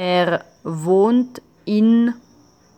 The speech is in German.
Er wohnt in